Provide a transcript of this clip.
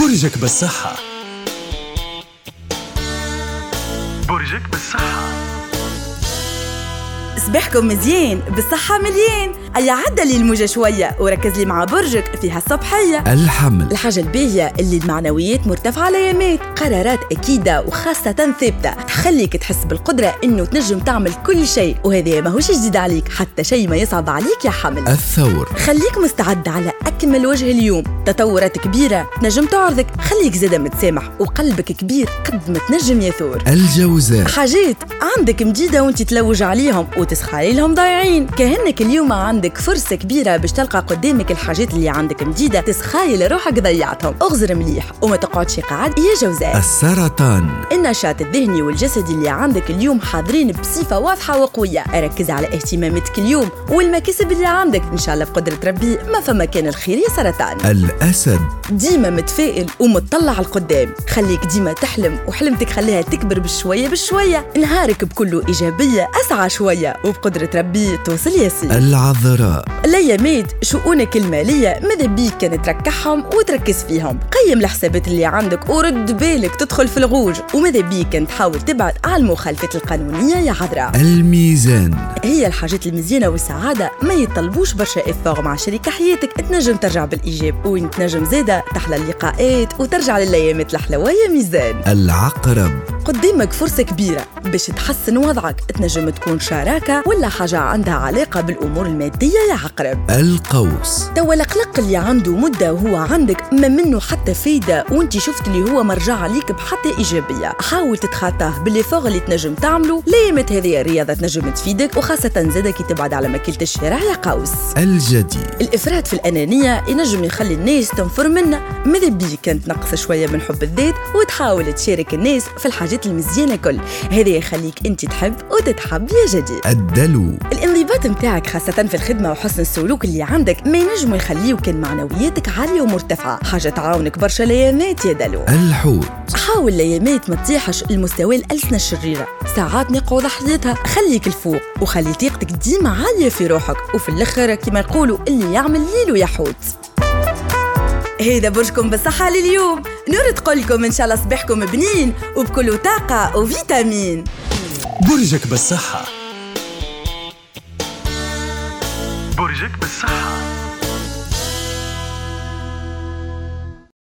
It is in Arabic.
برجك بالصحة. برجك بالصحة. صباحكم مزيان بالصحة مليان. أي عدى لي الموجة شوية وركز لي مع برجك فيها الصبحية الحمل. الحاجة الباهية اللي المعنويات مرتفعة الأيامات قرارات أكيدة وخاصة ثابتة. تخليك تحس بالقدرة إنه تنجم تعمل كل شيء وهذا ماهوش جديد عليك حتى شيء ما يصعب عليك يا حمل. الثور. خليك مستعد على أكمل وجه اليوم. تطورات كبيرة تنجم تعرضك. خليك زادة متسامح وقلبك كبير قد ما تنجم يثور. الجوزاء. حاجات عندك مجيدة وانت تلوج عليهم وتسخالي لهم ضايعين. كأنك اليوم عندك فرصة كبيرة باش تلقى قدامك الحاجات اللي عندك مجيدة تسخايل روحك ضيعتهم. أغزر مليح وما تقعدش قاعد يا جوزاء. السرطان. النشاط الذهني والجسدي اللي عندك اليوم حاضرين بصفة واضحة وقوية. ركز على اهتماماتك اليوم والمكاسب اللي عندك. إن شاء الله بقدرة ربي ما فما كان الخير يا سرطان. الأسد. ديما متفائل ومتطلع القدام. خليك ديما تحلم وحلمتك خليها تكبر بشوية بشوية. نهارك بكله إيجابية أسعى شوية. وبقدرة ربي توصل ياسين. العذراء. الايامات شؤونك المالية ماذا بيك كان تركحهم وتركز فيهم؟ قيم الحسابات اللي عندك ورد بالك تدخل في الغوج. وماذا بيك كان تحاول تبعد على المخالفات القانونية يا عذراء؟ الميزان. هي الحاجات المزيانة والسعادة ما يطلبوش برشا افاق مع شريك حياتك. تنجم ترجع بالإيجاب وين تنجم زاده تحلى اللقاءات وترجع للأيامات الحلوه يا ميزان. العقرب. قدامك فرصة كبيرة. باش تحسن وضعك. تنجم تكون شراكة ولا حاجة عندها علاقة بالأمور المادية يا عقرب. القوس. توا القلق اللي عنده مدة وهو عندك ما منه حتى فايدة وانت شفت اللي هو مرجع عليك بحتى إيجابية. حاول تتخطاه بال les efforts اللي تنجم تعمله. ليمت هذه الرياضة تنجم تفيدك وخاصة زادة كي تبعد على ماكلة الشارع يا قوس. الجدي الافراط في الأنانية ينجم يخلي الناس تنفر منا ماذا بيك تنقص شوية من حب الذات وتحاول تشارك الناس في الحاجات المزيانة كل. هذا يخليك انت تحب وتتحب يا جدي الدلو. الانضباط متاعك خاصة في الخدمة وحسن السلوك اللي عندك ما ينجموا يخليوك كان معنوياتك عالية ومرتفعة. حاجة تعاونك برشا ليامات يا دلو. الحوت. حاول ليامات ما تطيحش المستوى الألسنة الشريرة. ساعات نقعد حديتها خليك الفوق وخلي طاقتك ديما عالية في روحك. وفي الآخر كما يقولوا اللي يعمل ليلو يحوت. هيدا برجكم بالصحة لليوم. نور تقولكم إن شاء الله صباحكم بنين وبكل طاقة وفيتامين. برجك بالصحة. برجك بالصحة.